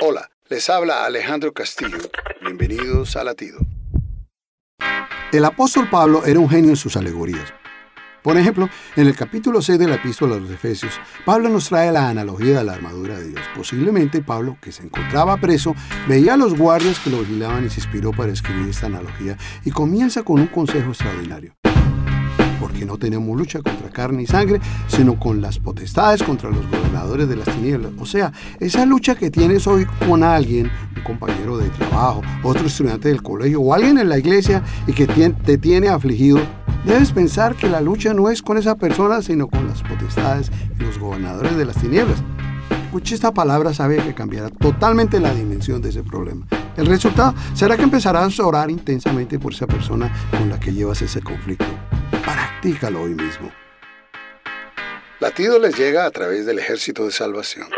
Hola, les habla Alejandro Castillo. Bienvenidos a Latido. El apóstol Pablo era un genio en sus alegorías. Por ejemplo, en el capítulo 6 de la epístola a los Efesios, Pablo nos trae la analogía de la armadura de Dios. Posiblemente Pablo, que se encontraba preso, veía a los guardias que lo vigilaban y se inspiró para escribir esta analogía y comienza con un consejo extraordinario porque no tenemos lucha contra carne y sangre, sino con las potestades, contra los gobernadores de las tinieblas. O sea, esa lucha que tienes hoy con alguien, un compañero de trabajo, otro estudiante del colegio o alguien en la iglesia y que te tiene afligido, debes pensar que la lucha no es con esa persona, sino con las potestades y los gobernadores de las tinieblas. Escuche esta palabra, sabe que cambiará totalmente la dimensión de ese problema. El resultado será que empezarás a orar intensamente por esa persona con la que llevas ese conflicto. Practícalo hoy mismo. Latido les llega a través del ejército de salvación.